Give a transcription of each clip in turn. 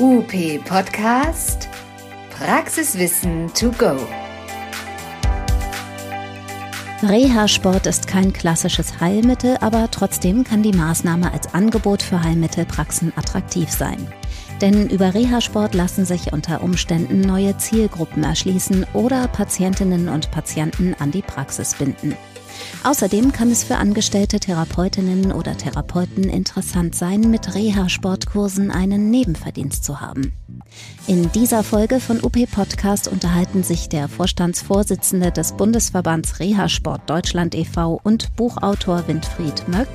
UP Podcast Praxiswissen to go. Reha-Sport ist kein klassisches Heilmittel, aber trotzdem kann die Maßnahme als Angebot für Heilmittelpraxen attraktiv sein. Denn über Reha-Sport lassen sich unter Umständen neue Zielgruppen erschließen oder Patientinnen und Patienten an die Praxis binden. Außerdem kann es für angestellte Therapeutinnen oder Therapeuten interessant sein, mit Reha-Sportkursen einen Nebenverdienst zu haben. In dieser Folge von UP Podcast unterhalten sich der Vorstandsvorsitzende des Bundesverbands Reha-Sport Deutschland e.V. und Buchautor Winfried Möck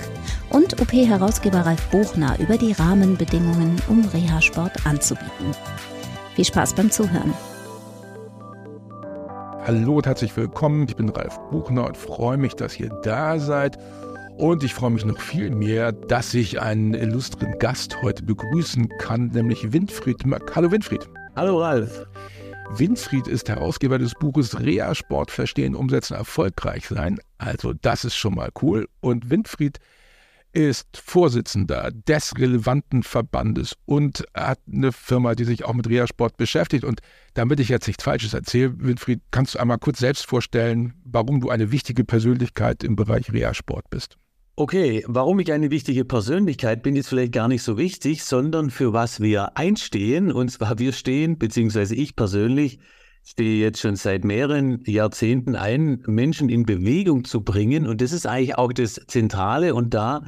und UP-Herausgeber Ralf Buchner über die Rahmenbedingungen, um Reha-Sport anzubieten. Viel Spaß beim Zuhören. Hallo und herzlich willkommen. Ich bin Ralf Buchner und freue mich, dass ihr da seid. Und ich freue mich noch viel mehr, dass ich einen illustren Gast heute begrüßen kann, nämlich Winfried Möck. Hallo Winfried. Hallo Ralf. Winfried ist Herausgeber des Buches Rea Sport Verstehen, Umsetzen, Erfolgreich sein. Also das ist schon mal cool. Und Winfried ist Vorsitzender des relevanten Verbandes und hat eine Firma, die sich auch mit Reha-Sport beschäftigt. Und damit ich jetzt nichts Falsches erzähle, Winfried, kannst du einmal kurz selbst vorstellen, warum du eine wichtige Persönlichkeit im Bereich Reha-Sport bist? Okay, warum ich eine wichtige Persönlichkeit bin, ist vielleicht gar nicht so wichtig, sondern für was wir einstehen. Und zwar wir stehen, beziehungsweise ich persönlich, stehe jetzt schon seit mehreren Jahrzehnten ein, Menschen in Bewegung zu bringen. Und das ist eigentlich auch das Zentrale. Und da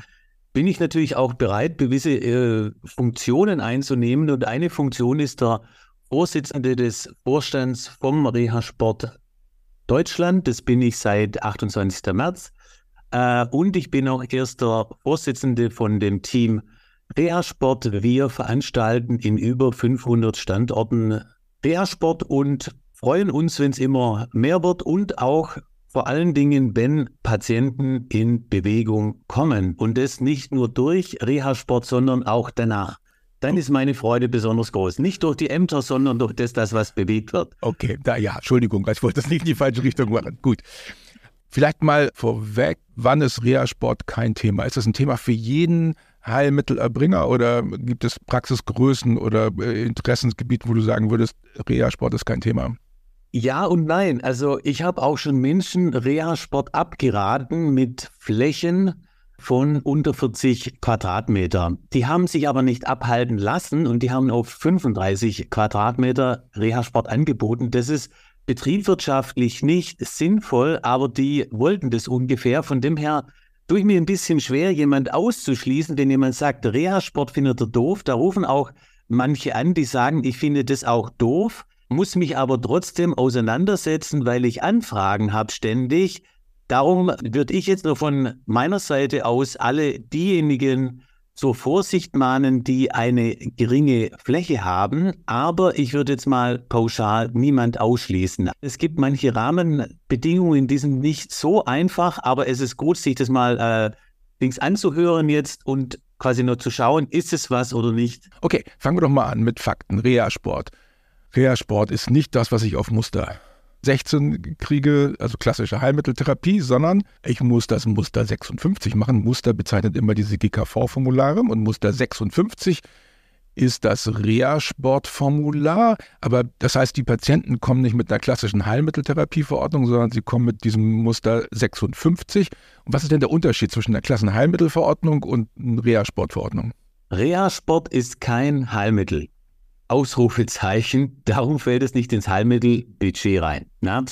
bin ich natürlich auch bereit, gewisse äh, Funktionen einzunehmen. Und eine Funktion ist der Vorsitzende des Vorstands vom Reha-Sport Deutschland. Das bin ich seit 28. März. Äh, und ich bin auch erster Vorsitzende von dem Team Reha-Sport. Wir veranstalten in über 500 Standorten Reha-Sport und freuen uns, wenn es immer mehr wird und auch vor allen Dingen, wenn Patienten in Bewegung kommen und das nicht nur durch Reha-Sport, sondern auch danach. Dann ist meine Freude besonders groß. Nicht durch die Ämter, sondern durch das, das was bewegt wird. Okay, da ja, Entschuldigung, ich wollte das nicht in die falsche Richtung machen. Gut. Vielleicht mal vorweg, wann ist Reha-Sport kein Thema? Ist das ein Thema für jeden Heilmittelerbringer oder gibt es Praxisgrößen oder äh, Interessensgebiete, wo du sagen würdest, Reha-Sport ist kein Thema? Ja und nein. Also ich habe auch schon Menschen Reha-Sport abgeraten mit Flächen von unter 40 Quadratmeter. Die haben sich aber nicht abhalten lassen und die haben auf 35 Quadratmeter Reha-Sport angeboten. Das ist betriebswirtschaftlich nicht sinnvoll, aber die wollten das ungefähr. Von dem her tue ich mir ein bisschen schwer, jemand auszuschließen, wenn jemand sagt, Reha-Sport findet er doof. Da rufen auch manche an, die sagen, ich finde das auch doof muss mich aber trotzdem auseinandersetzen, weil ich Anfragen habe ständig. Darum würde ich jetzt nur von meiner Seite aus alle diejenigen zur Vorsicht mahnen, die eine geringe Fläche haben. Aber ich würde jetzt mal pauschal niemand ausschließen. Es gibt manche Rahmenbedingungen, die sind nicht so einfach, aber es ist gut, sich das mal äh, links anzuhören jetzt und quasi nur zu schauen, ist es was oder nicht. Okay, fangen wir doch mal an mit Fakten. Reha-Sport. Reha-Sport ist nicht das, was ich auf Muster 16 kriege, also klassische Heilmitteltherapie, sondern ich muss das Muster 56 machen. Muster bezeichnet immer diese GKV-Formulare und Muster 56 ist das Reha-Sport-Formular. Aber das heißt, die Patienten kommen nicht mit einer klassischen Heilmitteltherapieverordnung, sondern sie kommen mit diesem Muster 56. Und was ist denn der Unterschied zwischen einer klassischen Heilmittelverordnung und einer Reha-Sport-Verordnung? Reha-Sport ist kein Heilmittel. Ausrufezeichen. Darum fällt es nicht ins Heilmittelbudget rein. Na?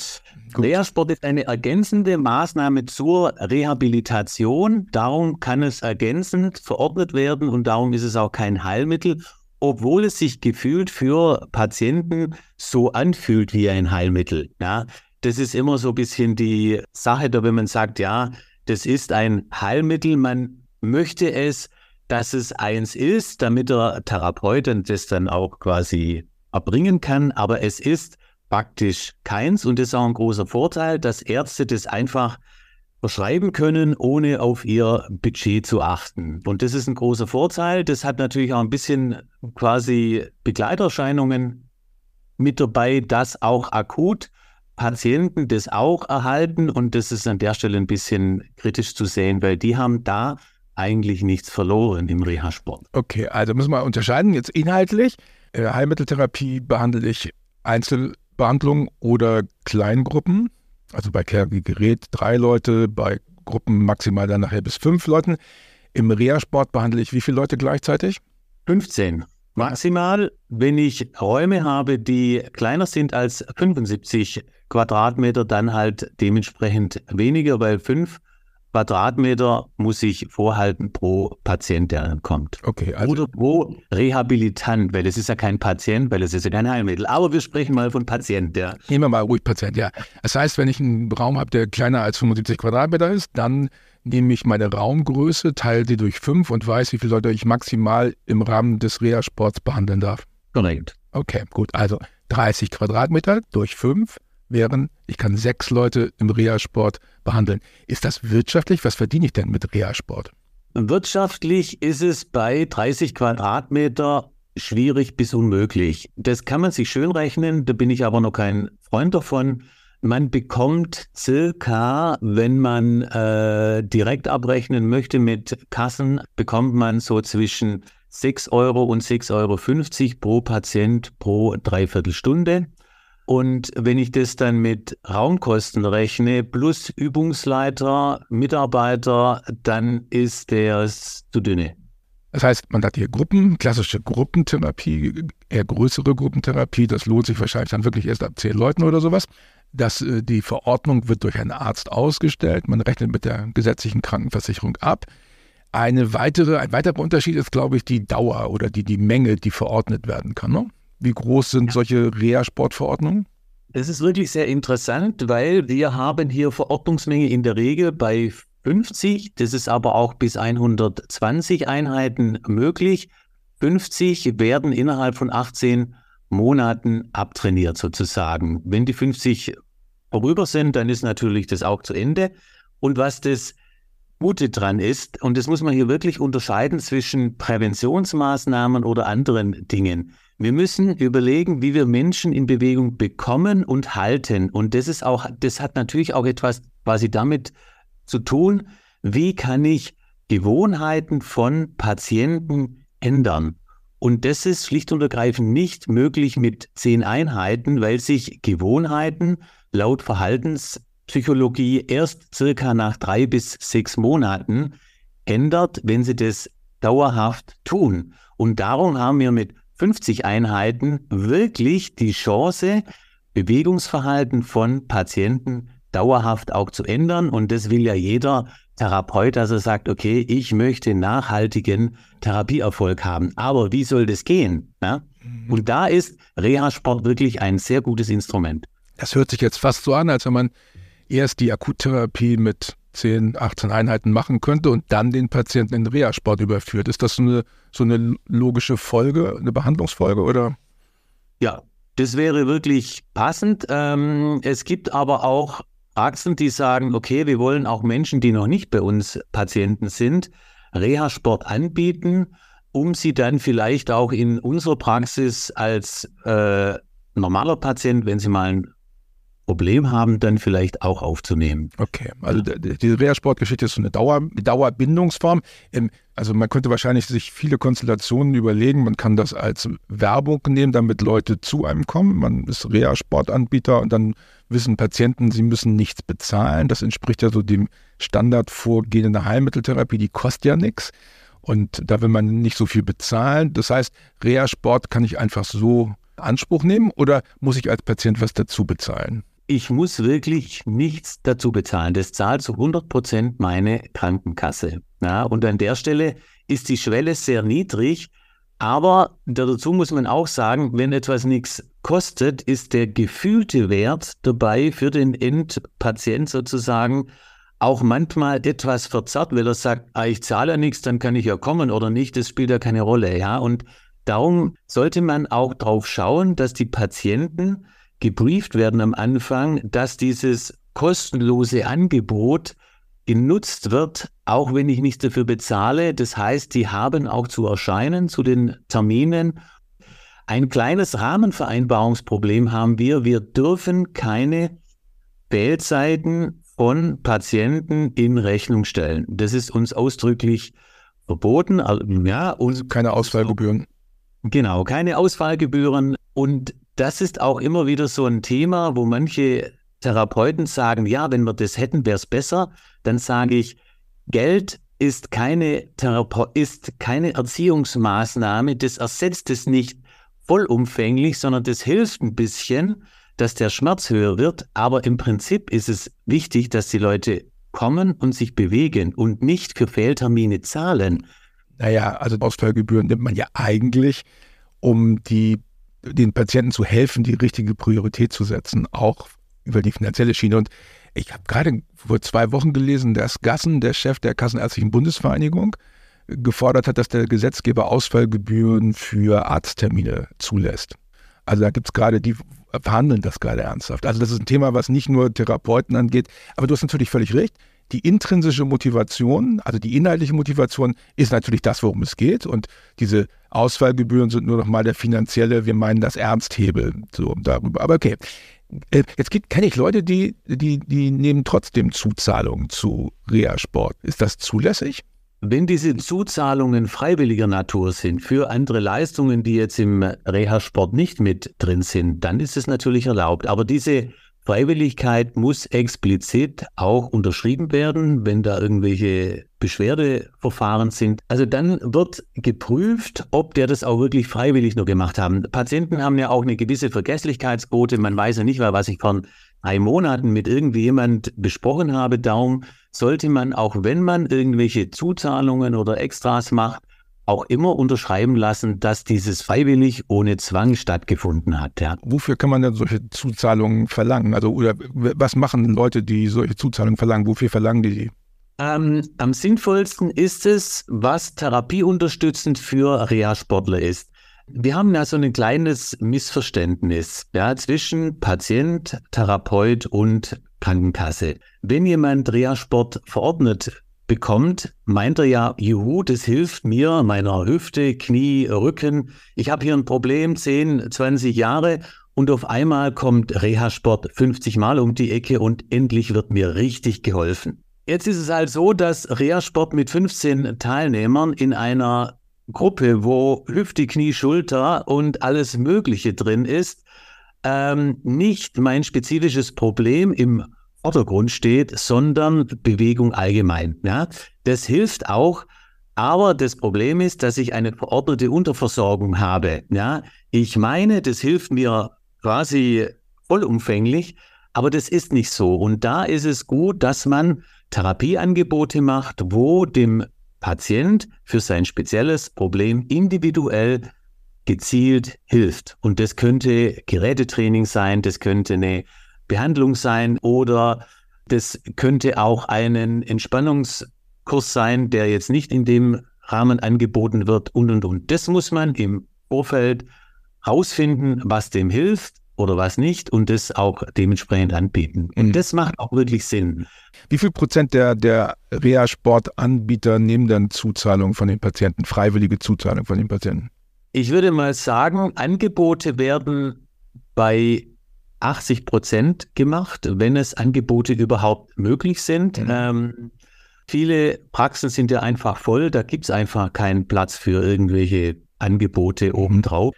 Reha-Sport ist eine ergänzende Maßnahme zur Rehabilitation. Darum kann es ergänzend verordnet werden und darum ist es auch kein Heilmittel, obwohl es sich gefühlt für Patienten so anfühlt wie ein Heilmittel. Ja? Das ist immer so ein bisschen die Sache, da wenn man sagt, ja, das ist ein Heilmittel, man möchte es dass es eins ist, damit der Therapeut das dann auch quasi erbringen kann. Aber es ist praktisch keins und das ist auch ein großer Vorteil, dass Ärzte das einfach verschreiben können, ohne auf ihr Budget zu achten. Und das ist ein großer Vorteil. Das hat natürlich auch ein bisschen quasi Begleiterscheinungen mit dabei, dass auch akut Patienten das auch erhalten. Und das ist an der Stelle ein bisschen kritisch zu sehen, weil die haben da eigentlich nichts verloren im Reha-Sport. Okay, also müssen wir unterscheiden jetzt inhaltlich. Äh, Heilmitteltherapie behandle ich Einzelbehandlung oder Kleingruppen. Also bei Gerät drei Leute, bei Gruppen maximal dann nachher bis fünf Leuten. Im Reha-Sport behandle ich wie viele Leute gleichzeitig? 15. Maximal, wenn ich Räume habe, die kleiner sind als 75 Quadratmeter, dann halt dementsprechend weniger, weil fünf Quadratmeter muss ich vorhalten pro Patient, der kommt. Okay, also Oder pro Rehabilitant, weil es ist ja kein Patient, weil es ist ja kein Heilmittel. Aber wir sprechen mal von Patient, ja. Nehmen wir mal ruhig Patient, ja. Das heißt, wenn ich einen Raum habe, der kleiner als 75 Quadratmeter ist, dann nehme ich meine Raumgröße, teile die durch fünf und weiß, wie viele Leute ich maximal im Rahmen des Reha-Sports behandeln darf. Korrekt. Okay, gut. Also 30 Quadratmeter durch fünf wären, ich kann sechs Leute im Reha-Sport behandeln. Ist das wirtschaftlich? Was verdiene ich denn mit Reha-Sport? Wirtschaftlich ist es bei 30 Quadratmeter schwierig bis unmöglich. Das kann man sich schön rechnen, da bin ich aber noch kein Freund davon. Man bekommt circa, wenn man äh, direkt abrechnen möchte mit Kassen, bekommt man so zwischen 6 Euro und 6,50 Euro pro Patient pro Dreiviertelstunde. Und wenn ich das dann mit Raumkosten rechne, plus Übungsleiter, Mitarbeiter, dann ist der zu dünne. Das heißt, man hat hier Gruppen, klassische Gruppentherapie, eher größere Gruppentherapie. Das lohnt sich wahrscheinlich dann wirklich erst ab zehn Leuten oder sowas. Das, äh, die Verordnung wird durch einen Arzt ausgestellt. Man rechnet mit der gesetzlichen Krankenversicherung ab. Eine weitere, ein weiterer Unterschied ist, glaube ich, die Dauer oder die, die Menge, die verordnet werden kann. Ne? Wie groß sind solche Reha-Sportverordnungen? Das ist wirklich sehr interessant, weil wir haben hier Verordnungsmenge in der Regel bei 50. Das ist aber auch bis 120 Einheiten möglich. 50 werden innerhalb von 18 Monaten abtrainiert sozusagen. Wenn die 50 vorüber sind, dann ist natürlich das auch zu Ende. Und was das Gute dran ist, und das muss man hier wirklich unterscheiden zwischen Präventionsmaßnahmen oder anderen Dingen. Wir müssen überlegen, wie wir Menschen in Bewegung bekommen und halten. Und das ist auch, das hat natürlich auch etwas quasi damit zu tun, wie kann ich Gewohnheiten von Patienten ändern. Und das ist schlicht und ergreifend nicht möglich mit zehn Einheiten, weil sich Gewohnheiten laut Verhaltenspsychologie erst circa nach drei bis sechs Monaten ändert, wenn sie das dauerhaft tun. Und darum haben wir mit 50 Einheiten wirklich die Chance, Bewegungsverhalten von Patienten dauerhaft auch zu ändern. Und das will ja jeder Therapeut, dass er sagt, okay, ich möchte nachhaltigen Therapieerfolg haben. Aber wie soll das gehen? Ja? Mhm. Und da ist Reha-Sport wirklich ein sehr gutes Instrument. Das hört sich jetzt fast so an, als wenn man erst die Akuttherapie mit 10, 18 Einheiten machen könnte und dann den Patienten in den Reha-Sport überführt. Ist das so eine, so eine logische Folge, eine Behandlungsfolge oder? Ja, das wäre wirklich passend. Ähm, es gibt aber auch Praxen, die sagen, okay, wir wollen auch Menschen, die noch nicht bei uns Patienten sind, Reha-Sport anbieten, um sie dann vielleicht auch in unserer Praxis als äh, normaler Patient, wenn sie mal ein Problem haben, dann vielleicht auch aufzunehmen. Okay, also die Reha-Sportgeschichte ist so eine Dauer, Dauerbindungsform. Ähm, also man könnte wahrscheinlich sich viele Konstellationen überlegen. Man kann das als Werbung nehmen, damit Leute zu einem kommen. Man ist Reha-Sportanbieter und dann wissen Patienten, sie müssen nichts bezahlen. Das entspricht ja so dem Standardvorgehen in Heilmitteltherapie, die kostet ja nichts. Und da will man nicht so viel bezahlen. Das heißt, Reha-Sport kann ich einfach so Anspruch nehmen oder muss ich als Patient was dazu bezahlen? Ich muss wirklich nichts dazu bezahlen. Das zahlt zu 100 Prozent meine Krankenkasse. Ja, und an der Stelle ist die Schwelle sehr niedrig. Aber dazu muss man auch sagen, wenn etwas nichts kostet, ist der gefühlte Wert dabei für den Endpatient sozusagen auch manchmal etwas verzerrt, weil er sagt, ah, ich zahle ja nichts, dann kann ich ja kommen oder nicht, das spielt ja keine Rolle. Ja, und darum sollte man auch darauf schauen, dass die Patienten gebrieft werden am Anfang, dass dieses kostenlose Angebot genutzt wird, auch wenn ich nichts dafür bezahle. Das heißt, die haben auch zu erscheinen zu den Terminen. Ein kleines Rahmenvereinbarungsproblem haben wir. Wir dürfen keine Wählzeiten von Patienten in Rechnung stellen. Das ist uns ausdrücklich verboten. Ja, und keine Ausfallgebühren. Genau, keine Ausfallgebühren. Und das ist auch immer wieder so ein Thema, wo manche Therapeuten sagen, ja, wenn wir das hätten, wäre es besser. Dann sage ich, Geld ist keine, Therape ist keine Erziehungsmaßnahme, das ersetzt es nicht vollumfänglich, sondern das hilft ein bisschen, dass der Schmerz höher wird. Aber im Prinzip ist es wichtig, dass die Leute kommen und sich bewegen und nicht für Fehltermine zahlen. Naja, also Ausfallgebühren nimmt man ja eigentlich, um die, den Patienten zu helfen, die richtige Priorität zu setzen, auch über die finanzielle Schiene. Und ich habe gerade vor zwei Wochen gelesen, dass Gassen, der Chef der Kassenärztlichen Bundesvereinigung, gefordert hat, dass der Gesetzgeber Ausfallgebühren für Arzttermine zulässt. Also da gibt es gerade, die verhandeln das gerade ernsthaft. Also das ist ein Thema, was nicht nur Therapeuten angeht. Aber du hast natürlich völlig recht. Die intrinsische Motivation, also die inhaltliche Motivation, ist natürlich das, worum es geht. Und diese Ausfallgebühren sind nur noch mal der finanzielle, wir meinen das Ernsthebel, so darüber. Aber okay. Äh, jetzt kenne ich Leute, die, die, die nehmen trotzdem Zuzahlungen zu Reha-Sport. Ist das zulässig? Wenn diese Zuzahlungen freiwilliger Natur sind für andere Leistungen, die jetzt im Reha-Sport nicht mit drin sind, dann ist es natürlich erlaubt. Aber diese Freiwilligkeit muss explizit auch unterschrieben werden, wenn da irgendwelche Beschwerdeverfahren sind. Also dann wird geprüft, ob der das auch wirklich freiwillig nur gemacht haben. Patienten haben ja auch eine gewisse Vergesslichkeitsquote. Man weiß ja nicht mehr, was ich vor drei Monaten mit irgendjemand besprochen habe. Darum sollte man, auch wenn man irgendwelche Zuzahlungen oder Extras macht, auch immer unterschreiben lassen, dass dieses freiwillig ohne Zwang stattgefunden hat. Ja. Wofür kann man denn solche Zuzahlungen verlangen? Also oder was machen Leute, die solche Zuzahlungen verlangen? Wofür verlangen die die? Ähm, am sinnvollsten ist es, was therapieunterstützend für Reha-Sportler ist. Wir haben ja so ein kleines Missverständnis ja, zwischen Patient, Therapeut und Krankenkasse. Wenn jemand Reha-Sport verordnet bekommt, meint er ja, juhu, das hilft mir, meiner Hüfte, Knie, Rücken. Ich habe hier ein Problem, 10, 20 Jahre und auf einmal kommt Reha-Sport 50 Mal um die Ecke und endlich wird mir richtig geholfen. Jetzt ist es halt so, dass Reha-Sport mit 15 Teilnehmern in einer Gruppe, wo Hüfte, Knie, Schulter und alles Mögliche drin ist, ähm, nicht mein spezifisches Problem im Vordergrund steht, sondern Bewegung allgemein. Ja? Das hilft auch, aber das Problem ist, dass ich eine verordnete Unterversorgung habe. Ja? Ich meine, das hilft mir quasi vollumfänglich, aber das ist nicht so. Und da ist es gut, dass man Therapieangebote macht, wo dem Patient für sein spezielles Problem individuell gezielt hilft. Und das könnte Gerätetraining sein, das könnte eine Behandlung sein oder das könnte auch einen Entspannungskurs sein, der jetzt nicht in dem Rahmen angeboten wird und und und. Das muss man im Vorfeld herausfinden, was dem hilft oder was nicht und das auch dementsprechend anbieten. Und mhm. das macht auch wirklich Sinn. Wie viel Prozent der, der Reha-Sportanbieter nehmen dann Zuzahlungen von den Patienten, freiwillige Zuzahlungen von den Patienten? Ich würde mal sagen, Angebote werden bei 80 Prozent gemacht, wenn es Angebote überhaupt möglich sind. Mhm. Ähm, viele Praxen sind ja einfach voll, da gibt es einfach keinen Platz für irgendwelche Angebote mhm. obendrauf.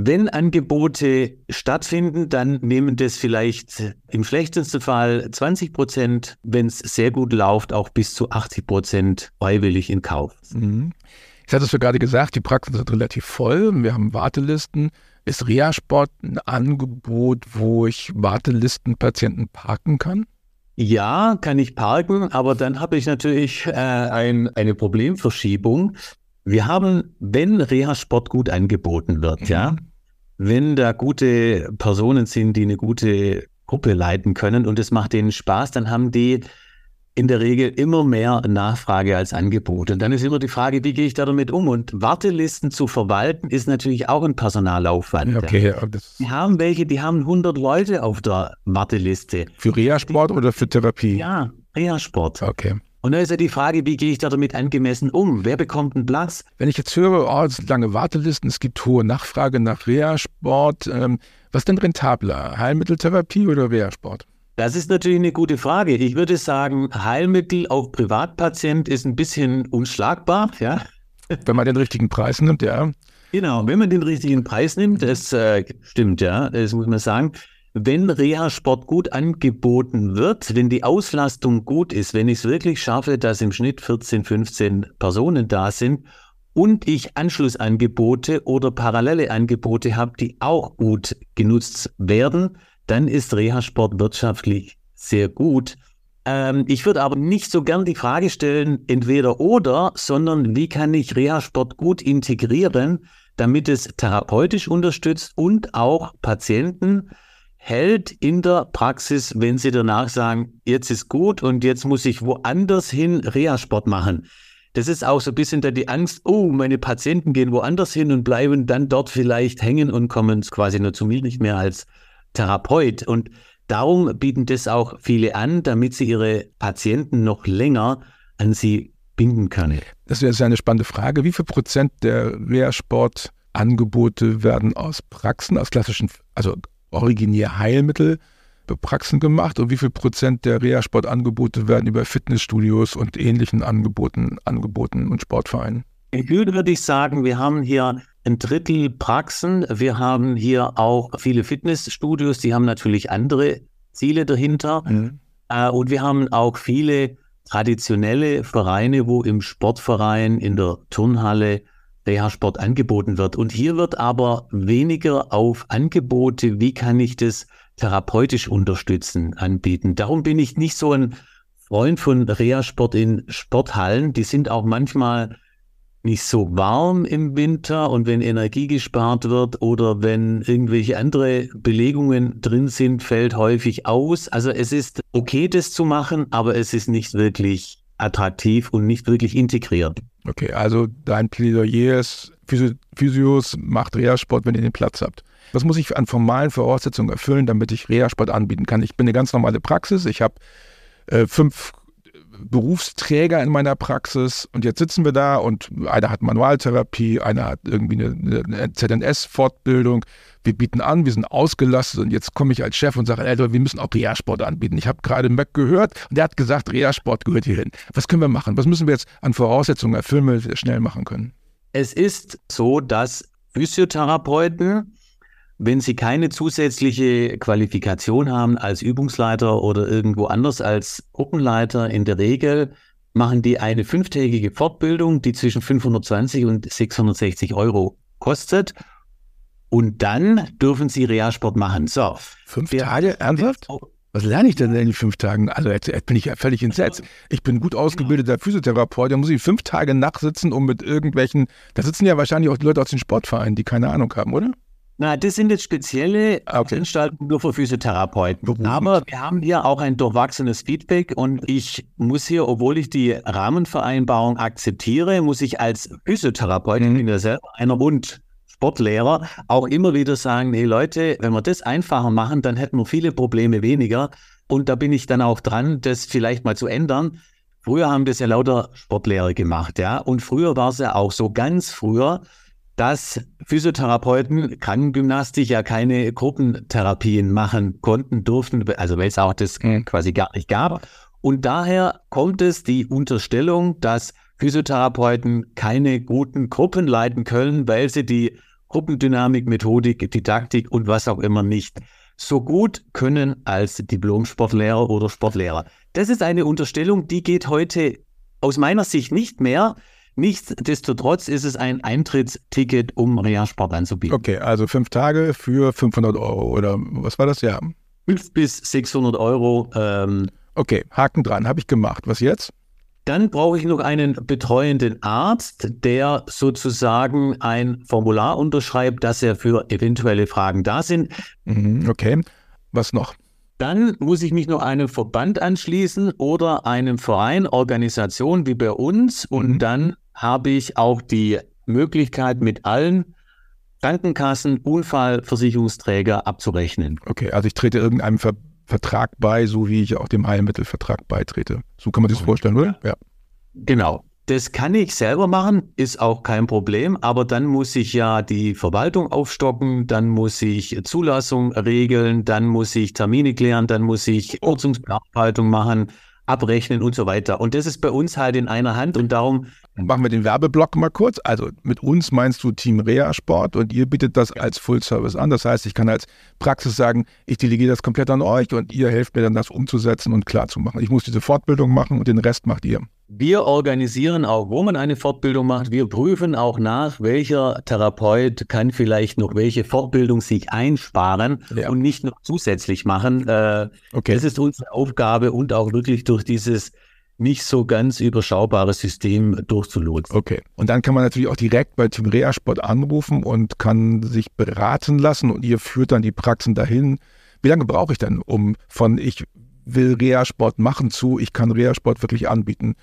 Wenn Angebote stattfinden, dann nehmen das vielleicht im schlechtesten Fall 20 Prozent, wenn es sehr gut läuft, auch bis zu 80 Prozent freiwillig in Kauf. Mhm. Ich hatte es ja gerade gesagt, die Praxen sind relativ voll. Wir haben Wartelisten. Ist Reha-Sport ein Angebot, wo ich Wartelistenpatienten parken kann? Ja, kann ich parken, aber dann habe ich natürlich äh, ein, eine Problemverschiebung. Wir haben, wenn Reha-Sport gut angeboten wird, mhm. ja, wenn da gute Personen sind, die eine gute Gruppe leiten können und es macht denen Spaß, dann haben die in der Regel immer mehr Nachfrage als Angebot. Und dann ist immer die Frage, wie gehe ich da damit um? Und Wartelisten zu verwalten ist natürlich auch ein Personalaufwand. Okay, Wir haben welche, die haben 100 Leute auf der Warteliste. Für Reha-Sport oder für Therapie? Ja, Reha-Sport. Okay. Und da ist ja die Frage, wie gehe ich da damit angemessen um? Wer bekommt einen Platz? Wenn ich jetzt höre, oh, es sind lange Wartelisten, es gibt hohe Nachfrage nach Reha-Sport, ähm, was ist denn rentabler? Heilmitteltherapie oder Reha-Sport? Das ist natürlich eine gute Frage. Ich würde sagen, Heilmittel auf Privatpatient ist ein bisschen unschlagbar, ja. Wenn man den richtigen Preis nimmt, ja. Genau, wenn man den richtigen Preis nimmt, das äh, stimmt, ja, das muss man sagen. Wenn Reha-Sport gut angeboten wird, wenn die Auslastung gut ist, wenn ich es wirklich schaffe, dass im Schnitt 14, 15 Personen da sind und ich Anschlussangebote oder parallele Angebote habe, die auch gut genutzt werden, dann ist Reha-Sport wirtschaftlich sehr gut. Ähm, ich würde aber nicht so gern die Frage stellen, entweder oder, sondern wie kann ich Reha-Sport gut integrieren, damit es therapeutisch unterstützt und auch Patienten hält in der Praxis, wenn sie danach sagen, jetzt ist gut und jetzt muss ich woanders hin Reha-Sport machen. Das ist auch so ein bisschen da die Angst, oh, meine Patienten gehen woanders hin und bleiben dann dort vielleicht hängen und kommen quasi nur zu mir nicht mehr als Therapeut. Und darum bieten das auch viele an, damit sie ihre Patienten noch länger an sie binden können. Das wäre eine spannende Frage. Wie viel Prozent der Reha-Sport-Angebote werden aus Praxen, aus klassischen, also originär Heilmittel Praxen gemacht und wie viel Prozent der Reha-Sportangebote werden über Fitnessstudios und ähnlichen Angeboten angeboten und Sportvereinen? In Höhe würde ich sagen, wir haben hier ein Drittel Praxen. Wir haben hier auch viele Fitnessstudios, die haben natürlich andere Ziele dahinter. Mhm. Äh, und wir haben auch viele traditionelle Vereine, wo im Sportverein, in der Turnhalle Reha-Sport angeboten wird. Und hier wird aber weniger auf Angebote, wie kann ich das therapeutisch unterstützen, anbieten. Darum bin ich nicht so ein Freund von Reha-Sport in Sporthallen. Die sind auch manchmal nicht so warm im Winter und wenn Energie gespart wird oder wenn irgendwelche andere Belegungen drin sind, fällt häufig aus. Also es ist okay, das zu machen, aber es ist nicht wirklich attraktiv und nicht wirklich integriert. Okay, also dein Plädoyer ist, Physios macht Reha-Sport, wenn ihr den Platz habt. Was muss ich an formalen Voraussetzungen erfüllen, damit ich Reha-Sport anbieten kann? Ich bin eine ganz normale Praxis. Ich habe äh, fünf Berufsträger in meiner Praxis und jetzt sitzen wir da und einer hat Manualtherapie, einer hat irgendwie eine, eine ZNS-Fortbildung. Wir bieten an, wir sind ausgelastet und jetzt komme ich als Chef und sage, ey, wir müssen auch Reha-Sport anbieten. Ich habe gerade Mac gehört und der hat gesagt, Reha-Sport gehört hierhin. Was können wir machen? Was müssen wir jetzt an Voraussetzungen erfüllen, damit wir schnell machen können? Es ist so, dass Physiotherapeuten wenn Sie keine zusätzliche Qualifikation haben als Übungsleiter oder irgendwo anders als Gruppenleiter, in der Regel machen die eine fünftägige Fortbildung, die zwischen 520 und 660 Euro kostet. Und dann dürfen Sie Realsport machen. So. Fünf Tage? Ernsthaft? Was lerne ich denn in den fünf Tagen? Also jetzt, jetzt bin ich ja völlig entsetzt. Ich bin gut ausgebildeter Physiotherapeut, da muss ich fünf Tage nachsitzen, um mit irgendwelchen, da sitzen ja wahrscheinlich auch Leute aus den Sportvereinen, die keine Ahnung haben, oder? Na, das sind jetzt spezielle okay. Anstalten nur für Physiotherapeuten. Aber wir haben hier auch ein durchwachsenes Feedback und ich muss hier, obwohl ich die Rahmenvereinbarung akzeptiere, muss ich als Physiotherapeut, mhm. ich bin ja selber einer und Sportlehrer, auch immer wieder sagen, hey Leute, wenn wir das einfacher machen, dann hätten wir viele Probleme weniger. Und da bin ich dann auch dran, das vielleicht mal zu ändern. Früher haben das ja lauter Sportlehrer gemacht, ja. Und früher war es ja auch so ganz früher, dass Physiotherapeuten Krankengymnastik ja keine Gruppentherapien machen konnten, durften, also weil es auch das mhm. quasi gar nicht gab. Und daher kommt es die Unterstellung, dass Physiotherapeuten keine guten Gruppen leiten können, weil sie die Gruppendynamik, Methodik, Didaktik und was auch immer nicht so gut können als Diplom-Sportlehrer oder Sportlehrer. Das ist eine Unterstellung, die geht heute aus meiner Sicht nicht mehr. Nichtsdestotrotz ist es ein Eintrittsticket, um Reha-Sport anzubieten. Okay, also fünf Tage für 500 Euro oder was war das? Ja. Fünf bis 600 Euro. Ähm, okay, Haken dran, habe ich gemacht. Was jetzt? Dann brauche ich noch einen betreuenden Arzt, der sozusagen ein Formular unterschreibt, dass er für eventuelle Fragen da sind. Mhm, okay, was noch? Dann muss ich mich noch einem Verband anschließen oder einem Verein, Organisation wie bei uns. Und mhm. dann habe ich auch die Möglichkeit, mit allen Krankenkassen, Unfallversicherungsträger abzurechnen. Okay, also ich trete irgendeinem Ver Vertrag bei, so wie ich auch dem Heilmittelvertrag beitrete. So kann man sich das vorstellen, oder? Ja. Genau. Das kann ich selber machen, ist auch kein Problem, aber dann muss ich ja die Verwaltung aufstocken, dann muss ich Zulassung regeln, dann muss ich Termine klären, dann muss ich Ortsungsbearbeitung machen. abrechnen und so weiter. Und das ist bei uns halt in einer Hand und darum. Machen wir den Werbeblock mal kurz. Also mit uns meinst du Team Rea Sport und ihr bietet das als Full Service an. Das heißt, ich kann als Praxis sagen, ich delegiere das komplett an euch und ihr helft mir dann das umzusetzen und klar zu machen. Ich muss diese Fortbildung machen und den Rest macht ihr. Wir organisieren auch, wo man eine Fortbildung macht. Wir prüfen auch nach, welcher Therapeut kann vielleicht noch welche Fortbildung sich einsparen ja. und nicht noch zusätzlich machen. Äh, okay. Das ist unsere Aufgabe und auch wirklich durch dieses nicht so ganz überschaubare System durchzulotsen. Okay. Und dann kann man natürlich auch direkt bei Team Rea Sport anrufen und kann sich beraten lassen und ihr führt dann die Praxen dahin. Wie lange brauche ich denn, um von ich will Reha-Sport machen zu ich kann Reha-Sport wirklich anbieten?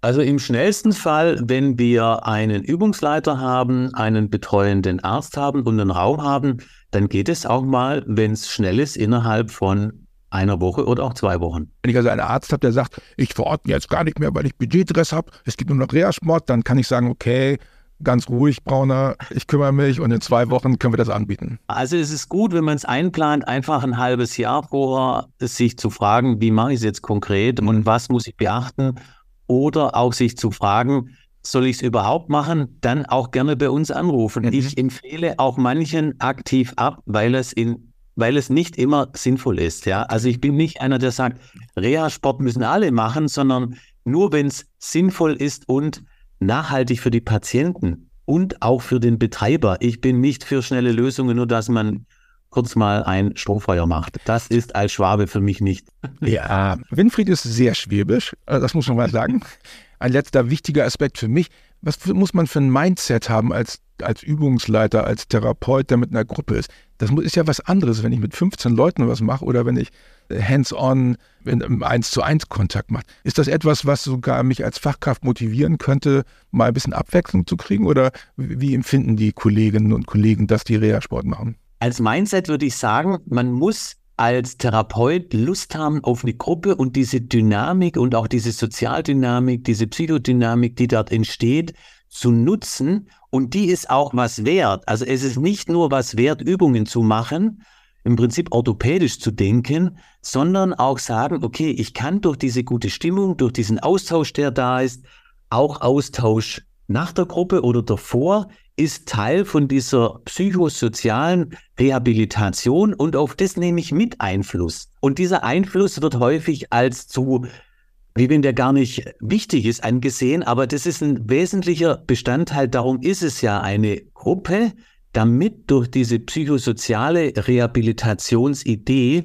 Also im schnellsten Fall, wenn wir einen Übungsleiter haben, einen betreuenden Arzt haben und einen Raum haben, dann geht es auch mal, wenn es schnell ist, innerhalb von einer Woche oder auch zwei Wochen. Wenn ich also einen Arzt habe, der sagt, ich verordne jetzt gar nicht mehr, weil ich Budgetdress habe, es gibt nur noch Reha-Sport, dann kann ich sagen, okay, ganz ruhig, Brauner, ich kümmere mich und in zwei Wochen können wir das anbieten. Also es ist gut, wenn man es einplant, einfach ein halbes Jahr vorher sich zu fragen, wie mache ich es jetzt konkret und was muss ich beachten oder auch sich zu fragen, soll ich es überhaupt machen, dann auch gerne bei uns anrufen. Mhm. Ich empfehle auch manchen aktiv ab, weil es in weil es nicht immer sinnvoll ist. Ja? Also ich bin nicht einer, der sagt, Reha-Sport müssen alle machen, sondern nur wenn es sinnvoll ist und nachhaltig für die Patienten und auch für den Betreiber. Ich bin nicht für schnelle Lösungen, nur dass man kurz mal ein Strohfeuer macht. Das ist als Schwabe für mich nicht. Ja, Winfried ist sehr schwäbisch, äh, das muss man mal sagen. Ein letzter wichtiger Aspekt für mich. Was muss man für ein Mindset haben als, als Übungsleiter, als Therapeut, der mit einer Gruppe ist? Das ist ja was anderes, wenn ich mit 15 Leuten was mache oder wenn ich hands-on im 1 zu 1 Kontakt mache. Ist das etwas, was sogar mich als Fachkraft motivieren könnte, mal ein bisschen Abwechslung zu kriegen? Oder wie empfinden die Kolleginnen und Kollegen, dass die Reha-Sport machen? Als Mindset würde ich sagen, man muss als Therapeut Lust haben auf eine Gruppe und diese Dynamik und auch diese Sozialdynamik, diese Psychodynamik, die dort entsteht, zu nutzen. Und die ist auch was wert. Also es ist nicht nur was wert, Übungen zu machen, im Prinzip orthopädisch zu denken, sondern auch sagen, okay, ich kann durch diese gute Stimmung, durch diesen Austausch, der da ist, auch Austausch nach der Gruppe oder davor ist Teil von dieser psychosozialen Rehabilitation und auf das nehme ich mit Einfluss. Und dieser Einfluss wird häufig als zu, wie wenn der gar nicht wichtig ist, angesehen, aber das ist ein wesentlicher Bestandteil. Darum ist es ja eine Gruppe, damit durch diese psychosoziale Rehabilitationsidee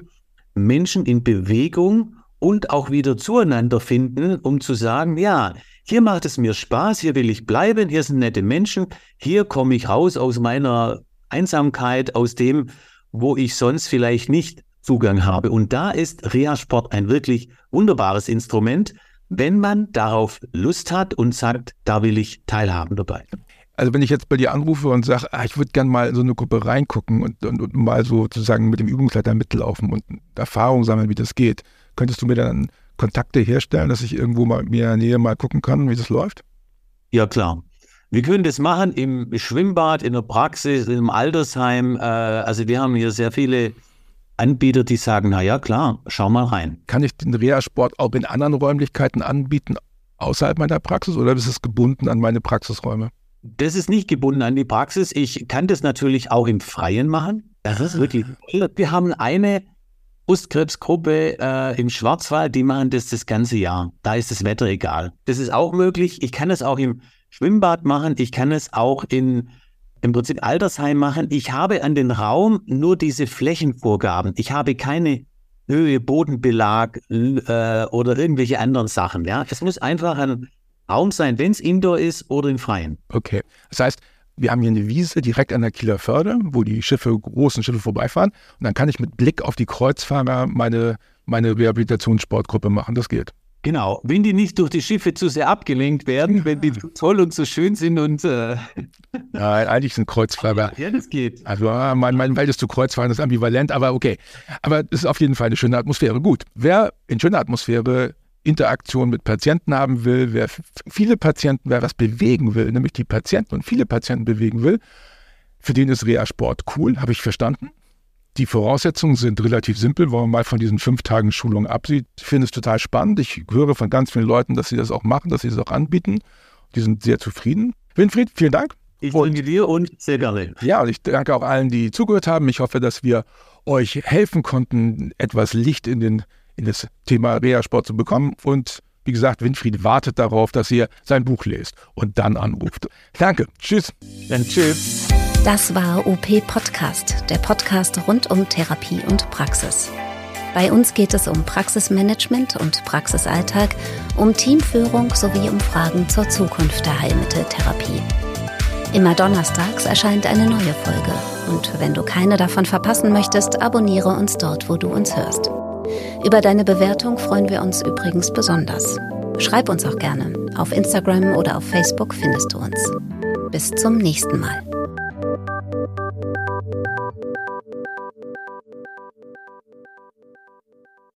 Menschen in Bewegung und auch wieder zueinander finden, um zu sagen, ja, hier macht es mir Spaß, hier will ich bleiben, hier sind nette Menschen, hier komme ich raus aus meiner Einsamkeit, aus dem, wo ich sonst vielleicht nicht Zugang habe. Und da ist Reha-Sport ein wirklich wunderbares Instrument, wenn man darauf Lust hat und sagt, da will ich teilhaben dabei. Also wenn ich jetzt bei dir anrufe und sage, ah, ich würde gerne mal in so eine Gruppe reingucken und, und, und, mal so sozusagen mit dem Übungsleiter mitlaufen und Erfahrung sammeln, wie das geht, könntest du mir dann Kontakte herstellen, dass ich irgendwo mal mir in der Nähe mal gucken kann, wie das läuft? Ja, klar. Wir können das machen im Schwimmbad, in der Praxis, im Altersheim. Äh, also wir haben hier sehr viele Anbieter, die sagen, na ja, klar, schau mal rein. Kann ich den Reha-Sport auch in anderen Räumlichkeiten anbieten, außerhalb meiner Praxis, oder ist es gebunden an meine Praxisräume? Das ist nicht gebunden an die Praxis. Ich kann das natürlich auch im Freien machen. Das ist wirklich toll. Wir haben eine Brustkrebsgruppe äh, im Schwarzwald, die machen das das ganze Jahr. Da ist das Wetter egal. Das ist auch möglich. Ich kann es auch im Schwimmbad machen. Ich kann es auch in im Prinzip Altersheim machen. Ich habe an den Raum nur diese Flächenvorgaben. Ich habe keine Höhe, Bodenbelag äh, oder irgendwelche anderen Sachen. Ja, es muss einfach ein Raum sein, wenn es Indoor ist oder im Freien. Okay. Das heißt, wir haben hier eine Wiese direkt an der Kieler Förde, wo die Schiffe, großen Schiffe vorbeifahren. Und dann kann ich mit Blick auf die Kreuzfahrer meine, meine Rehabilitationssportgruppe machen. Das geht. Genau, wenn die nicht durch die Schiffe zu sehr abgelenkt werden, wenn die toll und so schön sind und. Äh Nein, eigentlich sind Kreuzfahrer. Ja, das geht. Also, mein, mein Welt ist zu Kreuzfahren, ist ambivalent, aber okay. Aber es ist auf jeden Fall eine schöne Atmosphäre. Gut, wer in schöner Atmosphäre Interaktion mit Patienten haben will, wer viele Patienten, wer was bewegen will, nämlich die Patienten und viele Patienten bewegen will, für den ist Reha-Sport cool, habe ich verstanden. Die Voraussetzungen sind relativ simpel, wenn man mal von diesen fünf Tagen Schulung absieht. Ich finde es total spannend. Ich höre von ganz vielen Leuten, dass sie das auch machen, dass sie es das auch anbieten. Die sind sehr zufrieden. Winfried, vielen Dank. Ich danke dir und sehr gerne. Ja, ich danke auch allen, die zugehört haben. Ich hoffe, dass wir euch helfen konnten, etwas Licht in, den, in das Thema Reha-Sport zu bekommen. Und wie gesagt, Winfried wartet darauf, dass ihr sein Buch lest und dann anruft. Danke. Tschüss. Dann tschüss. Das war OP Podcast, der Podcast rund um Therapie und Praxis. Bei uns geht es um Praxismanagement und Praxisalltag, um Teamführung sowie um Fragen zur Zukunft der Heilmitteltherapie. Immer donnerstags erscheint eine neue Folge und wenn du keine davon verpassen möchtest, abonniere uns dort, wo du uns hörst. Über deine Bewertung freuen wir uns übrigens besonders. Schreib uns auch gerne. Auf Instagram oder auf Facebook findest du uns. Bis zum nächsten Mal. you